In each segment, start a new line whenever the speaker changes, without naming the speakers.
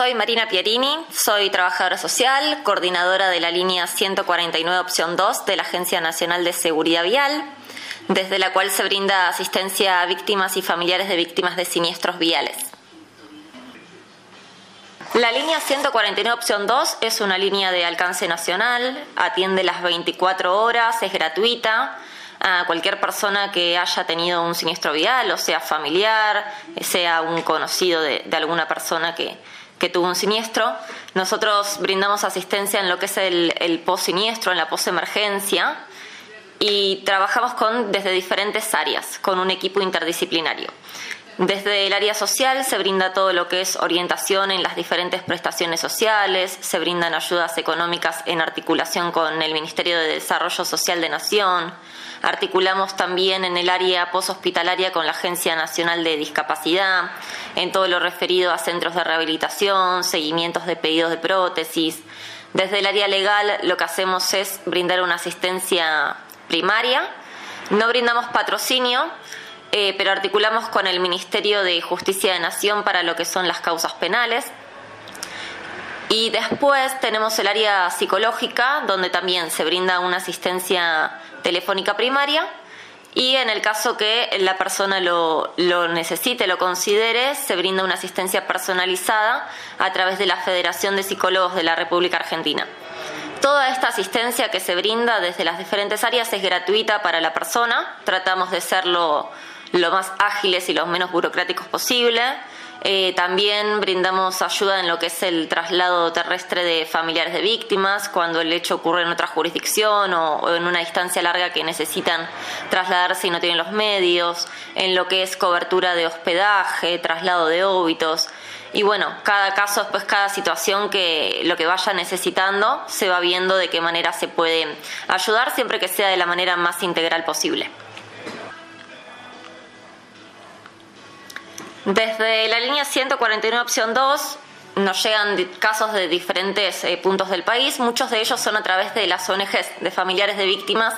Soy Marina Pierini, soy trabajadora social, coordinadora de la línea 149 opción 2 de la Agencia Nacional de Seguridad Vial, desde la cual se brinda asistencia a víctimas y familiares de víctimas de siniestros viales. La línea 149 opción 2 es una línea de alcance nacional, atiende las 24 horas, es gratuita a cualquier persona que haya tenido un siniestro vial, o sea familiar, sea un conocido de, alguna persona que, que tuvo un siniestro. Nosotros brindamos asistencia en lo que es el, post-siniestro, en la post-emergencia, y trabajamos con, desde diferentes áreas, con un equipo interdisciplinario. Desde el área social se brinda todo lo que es orientación en las diferentes prestaciones sociales, se brindan ayudas económicas en articulación con el Ministerio de Desarrollo Social de Nación, articulamos también en el área poshospitalaria con la Agencia Nacional de Discapacidad, en todo lo referido a centros de rehabilitación, seguimientos de pedidos de prótesis. Desde el área legal lo que hacemos es brindar una asistencia primaria, no brindamos patrocinio, eh, pero articulamos con el Ministerio de Justicia de Nación para lo que son las causas penales. Y después tenemos el área psicológica, donde también se brinda una asistencia telefónica primaria. Y en el caso que la persona lo, lo, necesite, lo considere, se brinda una asistencia personalizada a través de la Federación de Psicólogos de la República Argentina. Toda esta asistencia que se brinda desde las diferentes áreas es gratuita para la persona. Tratamos de serlo lo más ágiles y lo menos burocráticos posible. Eh, también brindamos ayuda en lo que es el traslado terrestre de familiares de víctimas cuando el hecho ocurre en otra jurisdicción o, en una distancia larga que necesitan trasladarse y no tienen los medios, en lo que es cobertura de hospedaje, traslado de óbitos. Y bueno, cada caso, después cada situación que lo que vaya necesitando, se va viendo de qué manera se puede ayudar, siempre que sea de la manera más integral posible. Desde la línea 149 opción 2 nos llegan casos de diferentes eh, puntos del país, muchos de ellos son a través de las ONGs, de familiares de víctimas,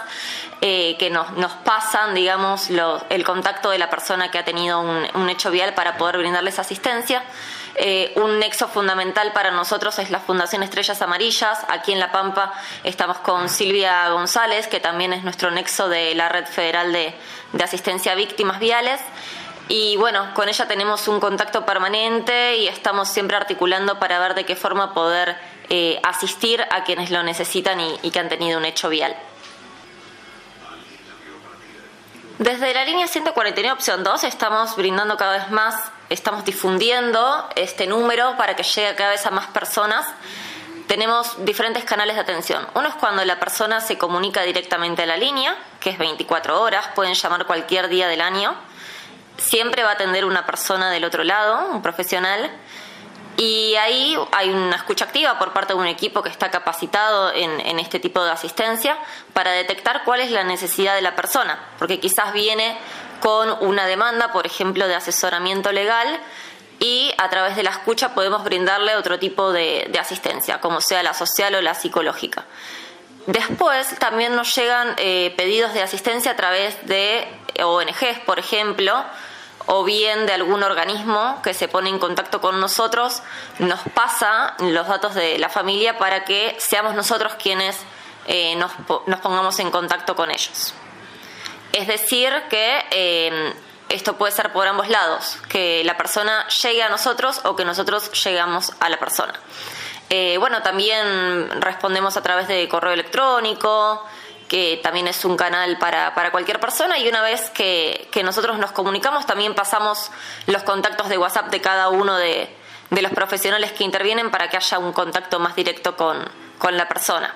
eh, que nos, nos, pasan, digamos, el contacto de la persona que ha tenido un, hecho vial para poder brindarles asistencia. Eh, un nexo fundamental para nosotros es la Fundación Estrellas Amarillas. Aquí en La Pampa estamos con Silvia González, que también es nuestro nexo de la Red Federal de, de Asistencia a Víctimas Viales. Y bueno, con ella tenemos un contacto permanente y estamos siempre articulando para ver de qué forma poder eh, asistir a quienes lo necesitan y, que han tenido un hecho vial. Desde la línea 149 opción 2 estamos brindando cada vez más, estamos difundiendo este número para que llegue cada vez a más personas. Tenemos diferentes canales de atención. Uno es cuando la persona se comunica directamente a la línea, que es 24 horas, pueden llamar cualquier día del año siempre va a atender una persona del otro lado, un profesional, y ahí hay una escucha activa por parte de un equipo que está capacitado en, este tipo de asistencia para detectar cuál es la necesidad de la persona, porque quizás viene con una demanda, por ejemplo, de asesoramiento legal, y a través de la escucha podemos brindarle otro tipo de, asistencia, como sea la social o la psicológica. Después también nos llegan eh, pedidos de asistencia a través de ONGs, por ejemplo, o bien de algún organismo que se pone en contacto con nosotros, nos pasa los datos de la familia para que seamos nosotros quienes eh, nos, pongamos en contacto con ellos. Es decir, que eh, esto puede ser por ambos lados, que la persona llegue a nosotros o que nosotros llegamos a la persona. Eh, bueno, también respondemos a través de correo electrónico, que también es un canal para, para cualquier persona y una vez que, nosotros nos comunicamos también pasamos los contactos de WhatsApp de cada uno de, los profesionales que intervienen para que haya un contacto más directo con, la persona.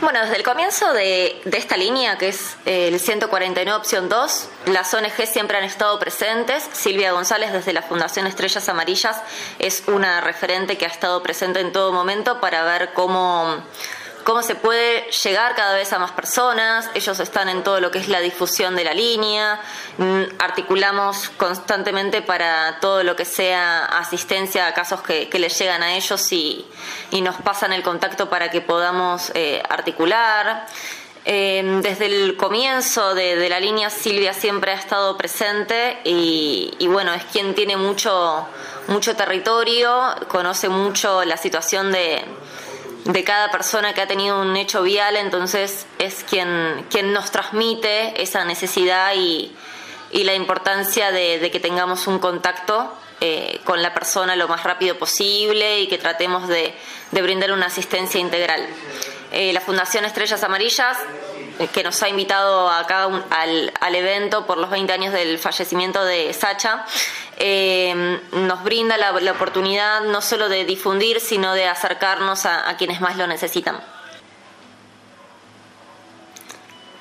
Bueno, desde el comienzo de, de, esta línea, que es el 149 opción 2, las ONG siempre han estado presentes. Silvia González, desde la Fundación Estrellas Amarillas, es una referente que ha estado presente en todo momento para ver cómo cómo se puede llegar cada vez a más personas. Ellos están en todo lo que es la difusión de la línea. Mm, articulamos constantemente para todo lo que sea asistencia a casos que, les llegan a ellos y, nos pasan el contacto para que podamos eh, articular. Eh, desde el comienzo de, la línea Silvia siempre ha estado presente y, bueno, es quien tiene mucho, mucho territorio, conoce mucho la situación de, de cada persona que ha tenido un hecho vial, entonces es quien, quien nos transmite esa necesidad y, y la importancia de, que tengamos un contacto eh, con la persona lo más rápido posible y que tratemos de, brindar una asistencia integral. Eh, la Fundación Estrellas Amarillas, eh, que nos ha invitado acá al, al, evento por los 20 años del fallecimiento de Sacha, nos brinda la, oportunidad no solo de difundir, sino de acercarnos a quienes más lo necesitan.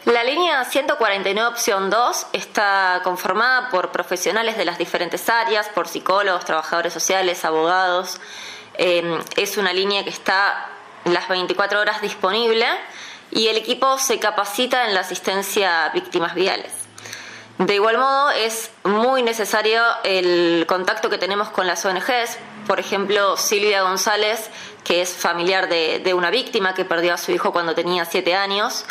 La línea 149 opción 2 está conformada por profesionales de las diferentes áreas, por psicólogos, trabajadores sociales, abogados. Eh, es una línea que está las 24 horas disponible y el equipo se capacita en la asistencia a víctimas viales. De igual modo, es muy necesario el contacto que tenemos con las ONGs. Por ejemplo, Silvia González, que es familiar de, una víctima que perdió a su hijo cuando tenía siete años,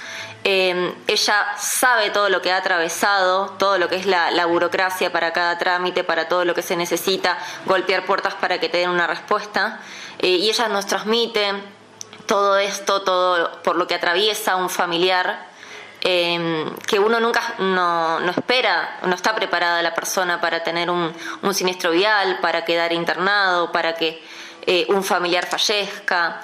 Em, ella sabe todo lo que ha atravesado, todo lo que es la, burocracia para cada trámite, para todo lo que se necesita, golpear puertas para que te den una respuesta. Eh, y ella nos transmite todo esto, todo por lo que atraviesa un familiar. Em, que uno nunca no, espera, no está preparada la persona para tener un, siniestro vial, para quedar internado, para que eh, un familiar fallezca.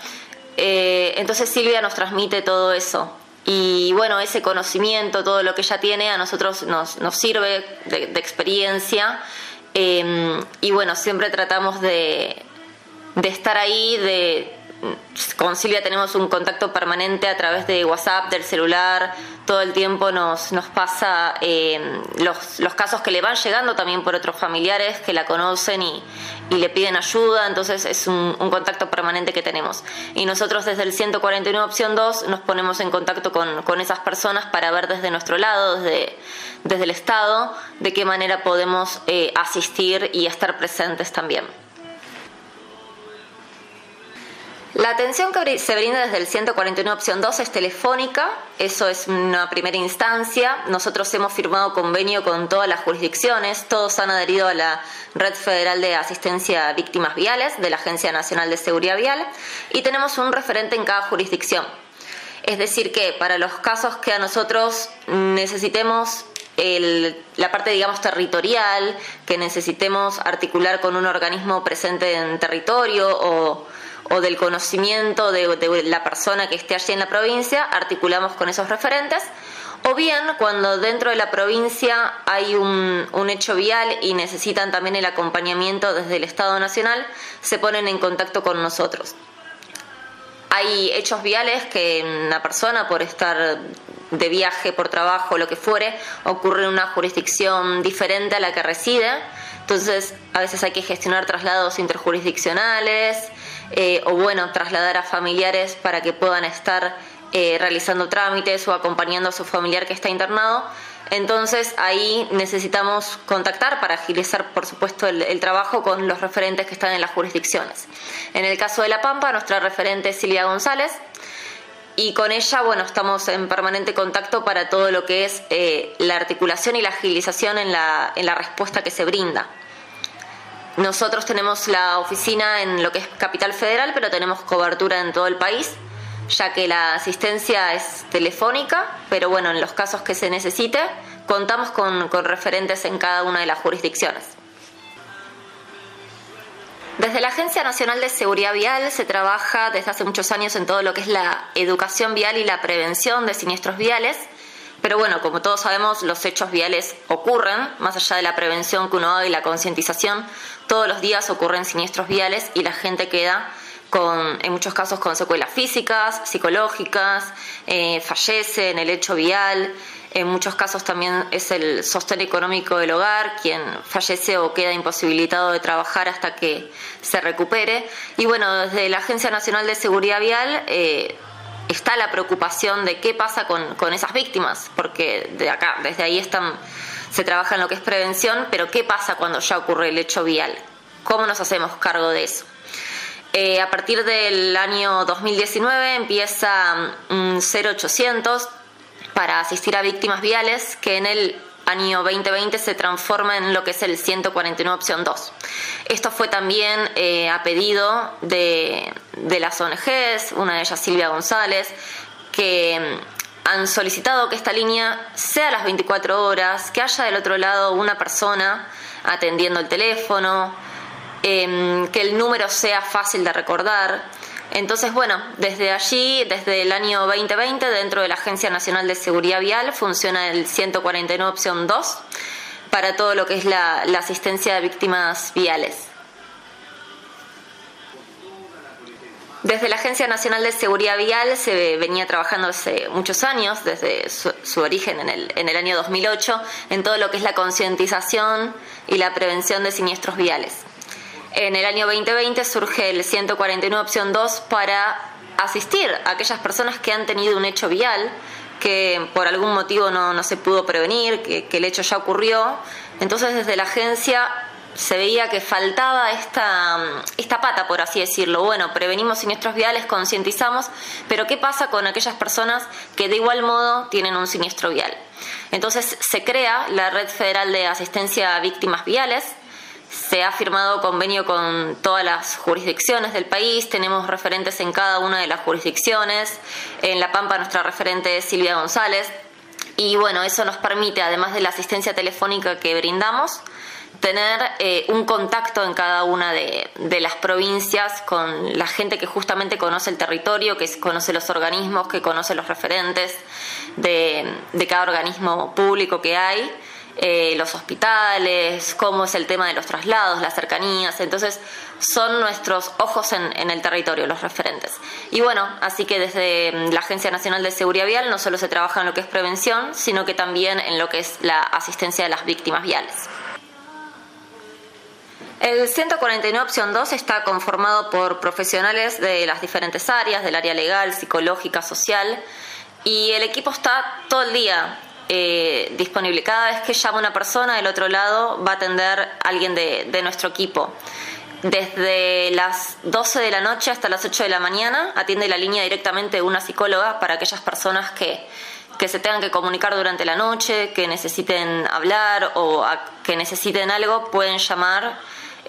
Eh, entonces Silvia nos transmite todo eso. Y bueno, ese conocimiento, todo lo que ella tiene, a nosotros nos, nos sirve de, experiencia. Em, y bueno, siempre tratamos de, de estar ahí, de con Silvia tenemos un contacto permanente a través de WhatsApp, del celular, todo el tiempo nos, nos pasa eh, los, los, casos que le van llegando también por otros familiares que la conocen y, y le piden ayuda, entonces es un, contacto permanente que tenemos. Y nosotros desde el 149 opción 2 nos ponemos en contacto con, con esas personas para ver desde nuestro lado, desde, desde el Estado, de qué manera podemos eh, asistir y estar presentes también. La atención que se brinda desde el 141 opción 2 es telefónica, eso es una primera instancia. Nosotros hemos firmado convenio con todas las jurisdicciones, todos han adherido a la Red Federal de Asistencia a Víctimas Viales de la Agencia Nacional de Seguridad Vial y tenemos un referente en cada jurisdicción. Es decir, que para los casos que a nosotros necesitemos la parte, digamos, territorial, que necesitemos articular con un organismo presente en territorio o o del conocimiento de, la persona que esté allí en la provincia, articulamos con esos referentes. O bien, cuando dentro de la provincia hay un, un, hecho vial y necesitan también el acompañamiento desde el Estado Nacional, se ponen en contacto con nosotros. Hay hechos viales que una persona, por estar de viaje, por trabajo, lo que fuere, ocurre en una jurisdicción diferente a la que reside. Entonces, a veces hay que gestionar traslados interjurisdiccionales, eh, o bueno, trasladar a familiares para que puedan estar eh, realizando trámites o acompañando a su familiar que está internado. Entonces ahí necesitamos contactar para agilizar, por supuesto, el, trabajo con los referentes que están en las jurisdicciones. En el caso de La Pampa, nuestra referente es Silvia González y con ella, bueno, estamos en permanente contacto para todo lo que es eh, la articulación y la agilización en la, en la respuesta que se brinda. Nosotros tenemos la oficina en lo que es Capital Federal, pero tenemos cobertura en todo el país, ya que la asistencia es telefónica, pero bueno, en los casos que se necesite, contamos con, referentes en cada una de las jurisdicciones. Desde la Agencia Nacional de Seguridad Vial se trabaja desde hace muchos años en todo lo que es la educación vial y la prevención de siniestros viales pero bueno, como todos sabemos, los hechos viales ocurren, más allá de la prevención que uno haga y la concientización, todos los días ocurren siniestros viales y la gente queda con, en muchos casos con secuelas físicas, psicológicas, eh, fallece en el hecho vial, en muchos casos también es el sostén económico del hogar quien fallece o queda imposibilitado de trabajar hasta que se recupere. Y bueno, desde la Agencia Nacional de Seguridad Vial eh, está la preocupación de qué pasa con, con esas víctimas, porque de acá, desde ahí están, se trabaja en lo que es prevención, pero qué pasa cuando ya ocurre el hecho vial, cómo nos hacemos cargo de eso. Eh, a partir del año 2019 empieza un 0800 para asistir a víctimas viales que en el año 2020 se transforma en lo que es el 149 opción 2. Esto fue también eh, a pedido de, de las ONGs, una de ellas Silvia González, que mm, han solicitado que esta línea sea las 24 horas, que haya del otro lado una persona atendiendo el teléfono, em, que el número sea fácil de recordar. Entonces, bueno, desde allí, desde el año 2020, dentro de la Agencia Nacional de Seguridad Vial, funciona el 149 opción 2 para todo lo que es la, asistencia de víctimas viales. Desde la Agencia Nacional de Seguridad Vial se venía trabajando hace muchos años, desde su, origen en el, en el, año 2008, en todo lo que es la concientización y la prevención de siniestros viales. En el año 2020 surge el 149 opción 2 para asistir a aquellas personas que han tenido un hecho vial que por algún motivo no, no se pudo prevenir, que, el hecho ya ocurrió. Entonces desde la agencia se veía que faltaba esta, esta pata, por así decirlo. Bueno, prevenimos siniestros viales, concientizamos, pero ¿qué pasa con aquellas personas que de igual modo tienen un siniestro vial? Entonces se crea la Red Federal de Asistencia a Víctimas Viales, se ha firmado convenio con todas las jurisdicciones del país, tenemos referentes en cada una de las jurisdicciones, en La Pampa nuestra referente es Silvia González, y bueno, eso nos permite, además de la asistencia telefónica que brindamos, tener eh, un contacto en cada una de, las provincias con la gente que justamente conoce el territorio, que conoce los organismos, que conoce los referentes de, cada organismo público que hay. Eh, los hospitales, cómo es el tema de los traslados, las cercanías. Entonces, son nuestros ojos en, en, el territorio, los referentes. Y bueno, así que desde la Agencia Nacional de Seguridad Vial no solo se trabaja en lo que es prevención, sino que también en lo que es la asistencia de las víctimas viales. El 149 opción 2 está conformado por profesionales de las diferentes áreas, del área legal, psicológica, social, y el equipo está todo el día eh, disponible. Cada vez que llama una persona, del otro lado va a atender alguien de, de nuestro equipo. Desde las 12 de la noche hasta las 8 de la mañana atiende la línea directamente una psicóloga para aquellas personas que, que se tengan que comunicar durante la noche, que necesiten hablar o que necesiten algo, pueden llamar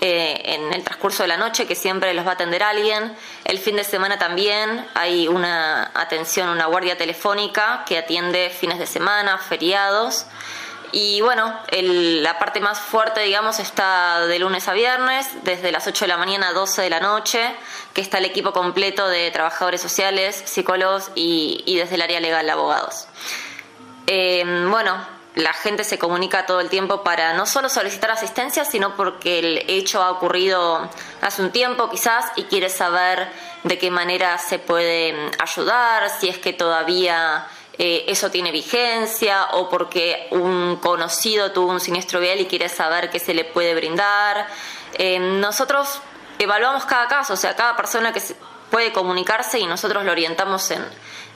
eh, en el transcurso de la noche, que siempre los va a atender alguien. El fin de semana también hay una atención, una guardia telefónica que atiende fines de semana, feriados. Y bueno, la parte más fuerte, digamos, está de lunes a viernes, desde las 8 de la mañana a 12 de la noche, que está el equipo completo de trabajadores sociales, psicólogos y, desde el área legal, abogados. Eh, bueno, la gente se comunica todo el tiempo para no solo solicitar asistencia, sino porque el hecho ha ocurrido hace un tiempo quizás y quiere saber de qué manera se puede mm, ayudar, si es que todavía eh, eso tiene vigencia o porque un conocido tuvo un siniestro vial y quiere saber qué se le puede brindar. Eh, nosotros evaluamos cada caso, o sea, cada persona que puede comunicarse y nosotros lo orientamos en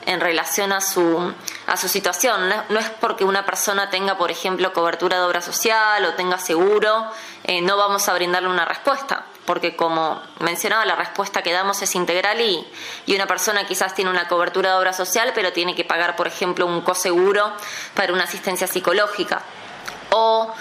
en relación a su, a su situación. No, es porque una persona tenga, por ejemplo, cobertura de obra social o tenga seguro, eh, no vamos a brindarle una respuesta, porque como mencionaba, la respuesta que damos es integral y, y una persona quizás tiene una cobertura de obra social, pero tiene que pagar, por ejemplo, un coseguro para una asistencia psicológica. O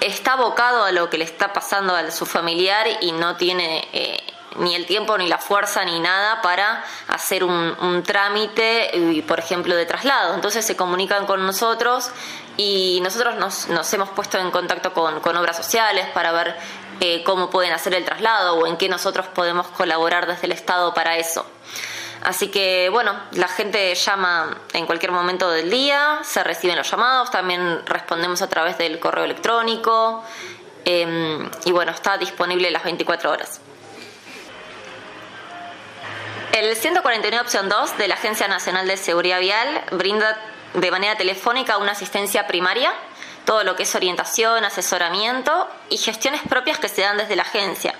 está abocado a lo que le está pasando a su familiar y no tiene eh, ni el tiempo, ni la fuerza, ni nada para hacer un, trámite, por ejemplo, de traslado. Entonces se comunican con nosotros y nosotros nos, hemos puesto en contacto con, obras sociales para ver eh, cómo pueden hacer el traslado o en qué nosotros podemos colaborar desde el Estado para eso. Así que bueno, la gente llama en cualquier momento del día, se reciben los llamados, también respondemos a través del correo electrónico em, y bueno, está disponible las 24 horas. El 149 opción 2 de la Agencia Nacional de Seguridad Vial brinda de manera telefónica una asistencia primaria, todo lo que es orientación, asesoramiento y gestiones propias que se dan desde la agencia.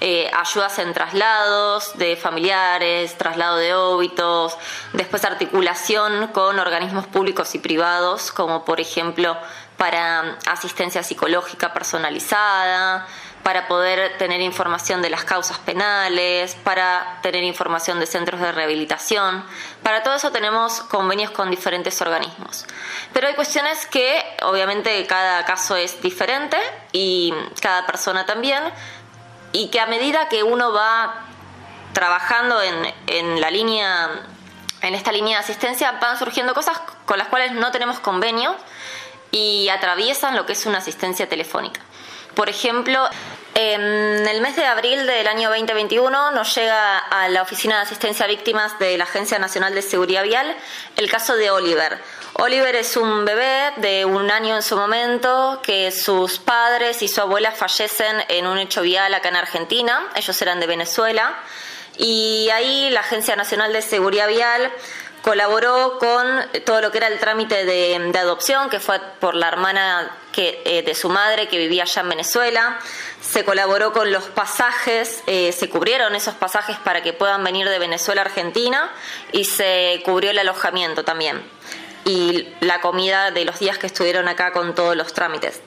Eh, ayudas en traslados de familiares, traslado de óbitos, después articulación con organismos públicos y privados, como por ejemplo para asistencia psicológica personalizada, para poder tener información de las causas penales, para tener información de centros de rehabilitación. Para todo eso tenemos convenios con diferentes organismos. Pero hay cuestiones que obviamente cada caso es diferente y cada persona también, y que a medida que uno va trabajando en, en la línea, en esta línea de asistencia, van surgiendo cosas con las cuales no tenemos convenio y atraviesan lo que es una asistencia telefónica. Por ejemplo, en el mes de abril del año 2021 nos llega a la Oficina de Asistencia a Víctimas de la Agencia Nacional de Seguridad Vial el caso de Oliver. Oliver es un bebé de un año en su momento que sus padres y su abuela fallecen en un hecho vial acá en Argentina. Ellos eran de Venezuela. Y ahí la Agencia Nacional de Seguridad Vial colaboró con todo lo que era el trámite de, adopción, que fue por la hermana que, eh, de su madre que vivía allá en Venezuela. Se colaboró con los pasajes, eh, se cubrieron esos pasajes para que puedan venir de Venezuela a Argentina y se cubrió el alojamiento también y la comida de los días que estuvieron acá con todos los trámites.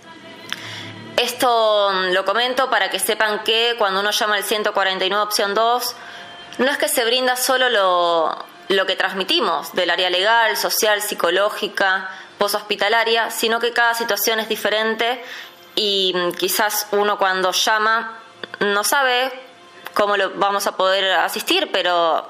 Esto mm, lo comento para que sepan que cuando uno llama al 149 opción 2, no es que se brinda solo lo, lo que transmitimos del área legal, social, psicológica, poshospitalaria, sino que cada situación es diferente y mm, quizás uno cuando llama no sabe cómo lo vamos a poder asistir, pero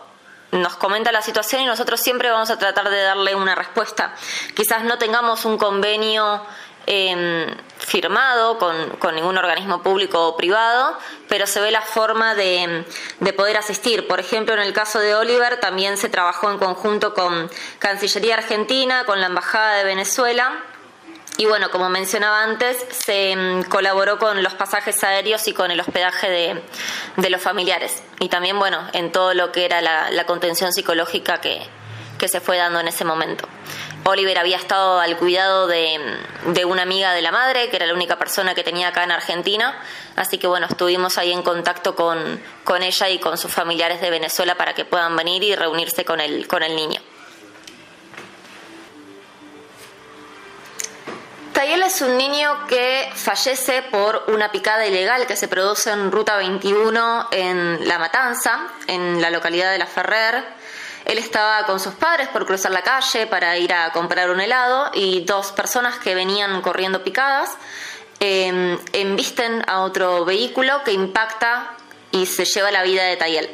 nos comenta la situación y nosotros siempre vamos a tratar de darle una respuesta. Quizás no tengamos un convenio Em, firmado con, con, ningún organismo público o privado, pero se ve la forma de, de, poder asistir. Por ejemplo, en el caso de Oliver también se trabajó en conjunto con Cancillería Argentina, con la Embajada de Venezuela. Y bueno, como mencionaba antes, se em, colaboró con los pasajes aéreos y con el hospedaje de, los familiares. Y también, bueno, en todo lo que era la, contención psicológica que se fue dando en ese momento. Oliver había estado al cuidado de, una amiga de la madre, que era la única persona que tenía acá en Argentina, así que bueno, estuvimos ahí en contacto con, con ella y con sus familiares de Venezuela para que puedan venir y reunirse con el, con el niño. Tayel es un niño que fallece por una picada ilegal que se produce en Ruta 21 en La Matanza, en la localidad de La Ferrer. Él estaba con sus padres por cruzar la calle para ir a comprar un helado y dos personas que venían corriendo picadas em, embisten a otro vehículo que impacta y se lleva la vida de Tayel.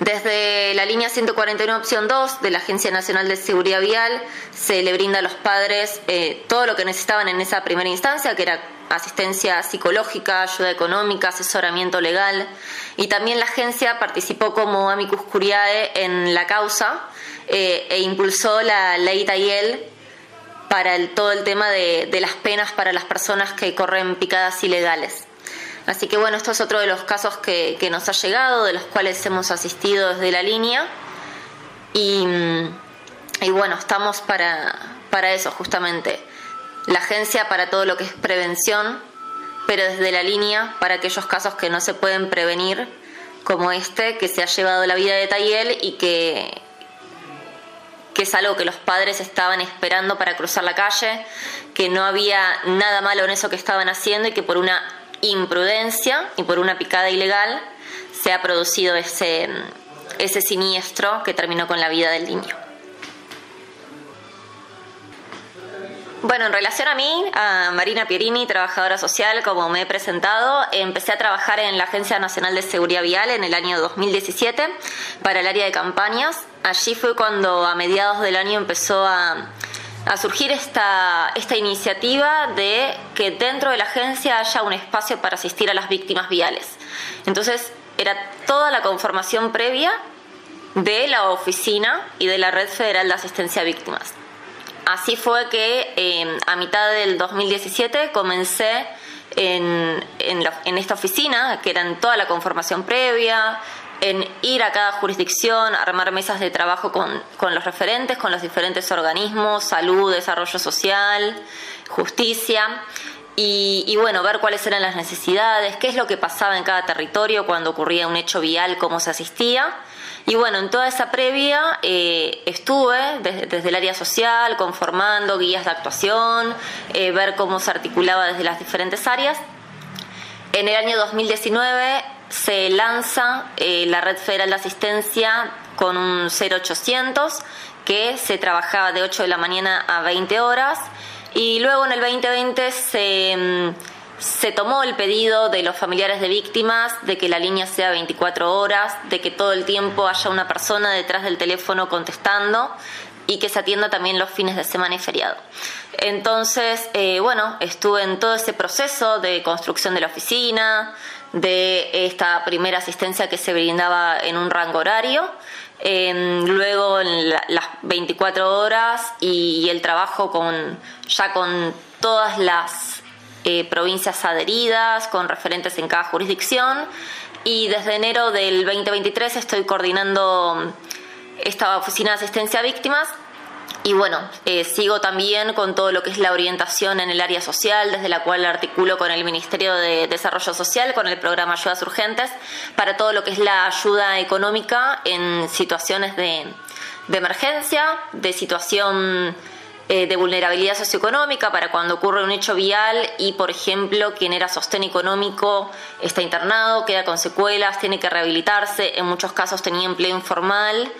Desde la línea 141 opción 2 de la Agencia Nacional de Seguridad Vial se le brinda a los padres eh, todo lo que necesitaban en esa primera instancia, que era asistencia psicológica, ayuda económica, asesoramiento legal. Y también la agencia participó como amicus curiae en la causa eh, e impulsó la ley Tayel para todo el tema de, las penas para las personas que corren picadas ilegales. Así que bueno, esto es otro de los casos que, nos ha llegado, de los cuales hemos asistido desde la línea. Y, y bueno, estamos para eso justamente la agencia para todo lo que es prevención, pero desde la línea para aquellos casos que no se pueden prevenir, como este, que se ha llevado la vida de Tayel y que, que es algo que los padres estaban esperando para cruzar la calle, que no había nada malo en eso que estaban haciendo y que por una imprudencia y por una picada ilegal se ha producido ese, ese siniestro que terminó con la vida del niño. Bueno, en relación a mí, a Marina Pierini, trabajadora social, como me he presentado, empecé a trabajar en la Agencia Nacional de Seguridad Vial en el año 2017 para el área de campañas. Allí fue cuando a mediados del año empezó a, surgir esta, esta iniciativa de que dentro de la agencia haya un espacio para asistir a las víctimas viales. Entonces, era toda la conformación previa de la oficina y de la Red Federal de Asistencia a Víctimas. Así fue que em, a mitad del 2017 comencé en, en, esta oficina, que era en toda la conformación previa, en ir a cada jurisdicción, armar mesas de trabajo con, con, los referentes, con los diferentes organismos, salud, desarrollo social, justicia. y, bueno, ver cuáles eran las necesidades, qué es lo que pasaba en cada territorio cuando ocurría un hecho vial, cómo se asistía. Y bueno, en toda esa previa eh, estuve desde, el área social conformando guías de actuación, eh, ver cómo se articulaba desde las diferentes áreas. En el año 2019 se lanza eh, la Red Federal de Asistencia con un 0800 que se trabajaba de 8 de la mañana a 20 horas y luego en el 2020 se, mm, se tomó el pedido de los familiares de víctimas de que la línea sea 24 horas, de que todo el tiempo haya una persona detrás del teléfono contestando y que se atienda también los fines de semana y feriado. Entonces, eh, bueno, estuve en todo ese proceso de construcción de la oficina, de esta primera asistencia que se brindaba en un rango horario luego en las 24 horas y, el trabajo con ya con todas las eh, provincias adheridas, con referentes en cada jurisdicción. Y desde enero del 2023 estoy coordinando esta oficina de asistencia a víctimas y bueno, eh, sigo también con todo lo que es la orientación en el área social, desde la cual articulo con el Ministerio de Desarrollo Social, con el programa Ayudas Urgentes, para todo lo que es la ayuda económica en situaciones de, de emergencia, de situación eh, de vulnerabilidad socioeconómica para cuando ocurre un hecho vial y, por ejemplo, quien era sostén económico está internado, queda con secuelas, tiene que rehabilitarse, en muchos casos tenía empleo informal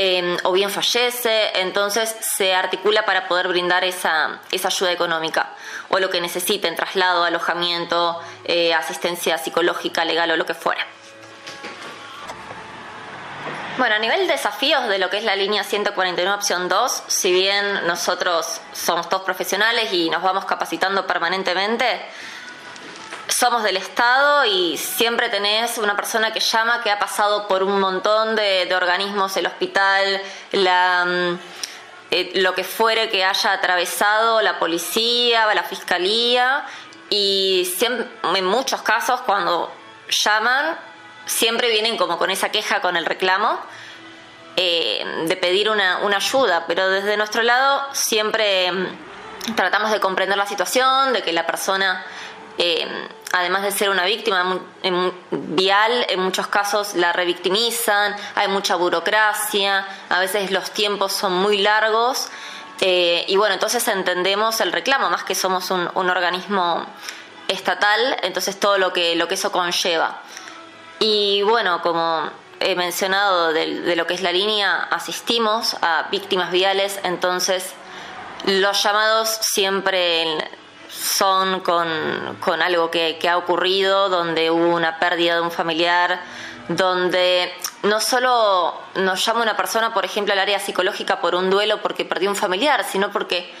Em, o bien fallece, entonces se articula para poder brindar esa, esa ayuda económica o lo que necesiten, traslado, alojamiento, eh, asistencia psicológica, legal o lo que fuera. Bueno, a nivel de desafíos de lo que es la línea 149 opción 2, si bien nosotros somos todos profesionales y nos vamos capacitando permanentemente, somos del Estado y siempre tenés una persona que llama que ha pasado por un montón de, organismos, el hospital, la, mm, eh, lo que fuere que haya atravesado la policía, la fiscalía y en muchos casos cuando llaman siempre vienen como con esa queja, con el reclamo. Eh, de pedir una, una ayuda, pero desde nuestro lado siempre mm, tratamos de comprender la situación, de que la persona eh, además de ser una víctima vial, en muchos casos la revictimizan, hay mucha burocracia, a veces los tiempos son muy largos. Eh, y bueno, entonces entendemos el reclamo, más que somos un, organismo estatal, entonces todo lo que, lo que eso conlleva. Y bueno, como he mencionado de, de lo que es la línea, asistimos a víctimas viales, entonces los llamados siempre son con, algo que, ha ocurrido, donde hubo una pérdida de un familiar, donde no solo nos llama una persona, por ejemplo, al área psicológica por un duelo porque perdió un familiar, sino porque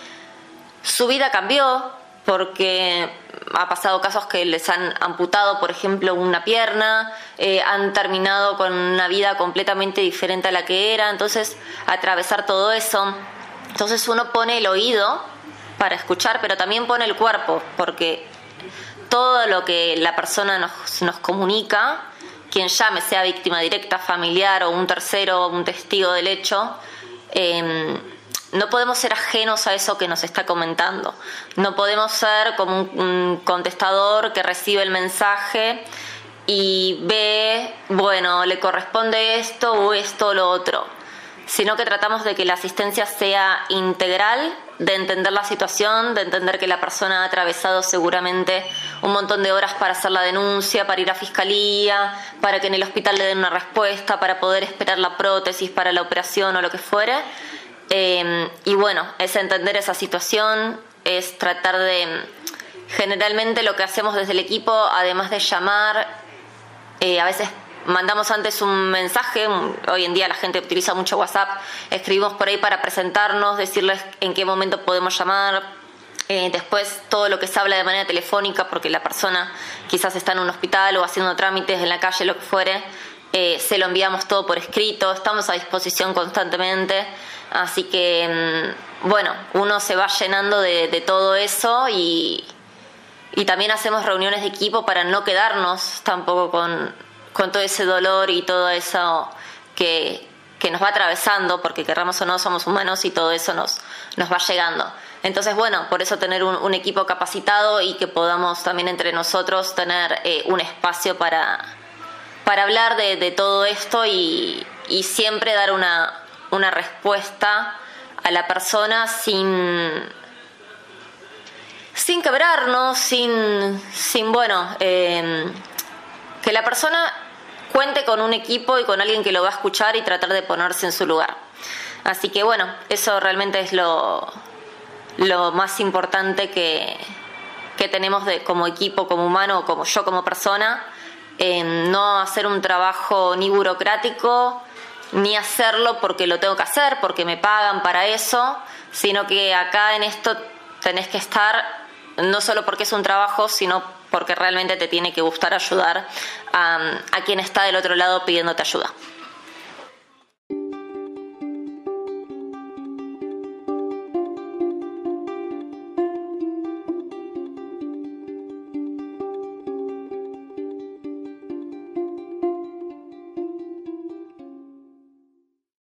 su vida cambió, porque ha pasado casos que les han amputado, por ejemplo, una pierna, eh, han terminado con una vida completamente diferente a la que era, entonces atravesar todo eso, entonces uno pone el oído para escuchar, pero también pone el cuerpo, porque todo lo que la persona nos, nos comunica, quien llame, sea víctima directa, familiar o un tercero un testigo del hecho, em, no podemos ser ajenos a eso que nos está comentando. No podemos ser como un, contestador que recibe el mensaje y ve, bueno, le corresponde esto o esto o lo otro, sino que tratamos de que la asistencia sea integral de entender la situación, de entender que la persona ha atravesado seguramente un montón de horas para hacer la denuncia, para ir a fiscalía, para que en el hospital le den una respuesta, para poder esperar la prótesis para la operación o lo que fuere. Eh, y bueno, es entender esa situación, es tratar de... Generalmente lo que hacemos desde el equipo, además de llamar, eh, a veces mandamos antes un mensaje, hoy en día la gente utiliza mucho WhatsApp, escribimos por ahí para presentarnos, decirles en qué momento podemos llamar, eh, después todo lo que se habla de manera telefónica, porque la persona quizás está en un hospital o haciendo trámites en la calle, lo que fuere, eh, se lo enviamos todo por escrito, estamos a disposición constantemente, así que, mm, bueno, uno se va llenando de, todo eso y, también hacemos reuniones de equipo para no quedarnos tampoco con con todo ese dolor y todo eso que, nos va atravesando, porque querramos o no somos humanos y todo eso nos, nos va llegando. Entonces, bueno, por eso tener un, equipo capacitado y que podamos también entre nosotros tener eh, un espacio para, para hablar de, todo esto y, siempre dar una, una respuesta a la persona sin sin quebrarnos, sin, sin bueno, eh, que la persona cuente con un equipo y con alguien que lo va a escuchar y tratar de ponerse en su lugar. Así que bueno, eso realmente es lo, lo más importante que, que tenemos de, como equipo, como humano, como yo como persona, no hacer un trabajo ni burocrático, ni hacerlo porque lo tengo que hacer, porque me pagan para eso, sino que acá en esto tenés que estar no solo porque es un trabajo, sino porque realmente te tiene que gustar ayudar a, quien está del otro lado pidiéndote ayuda.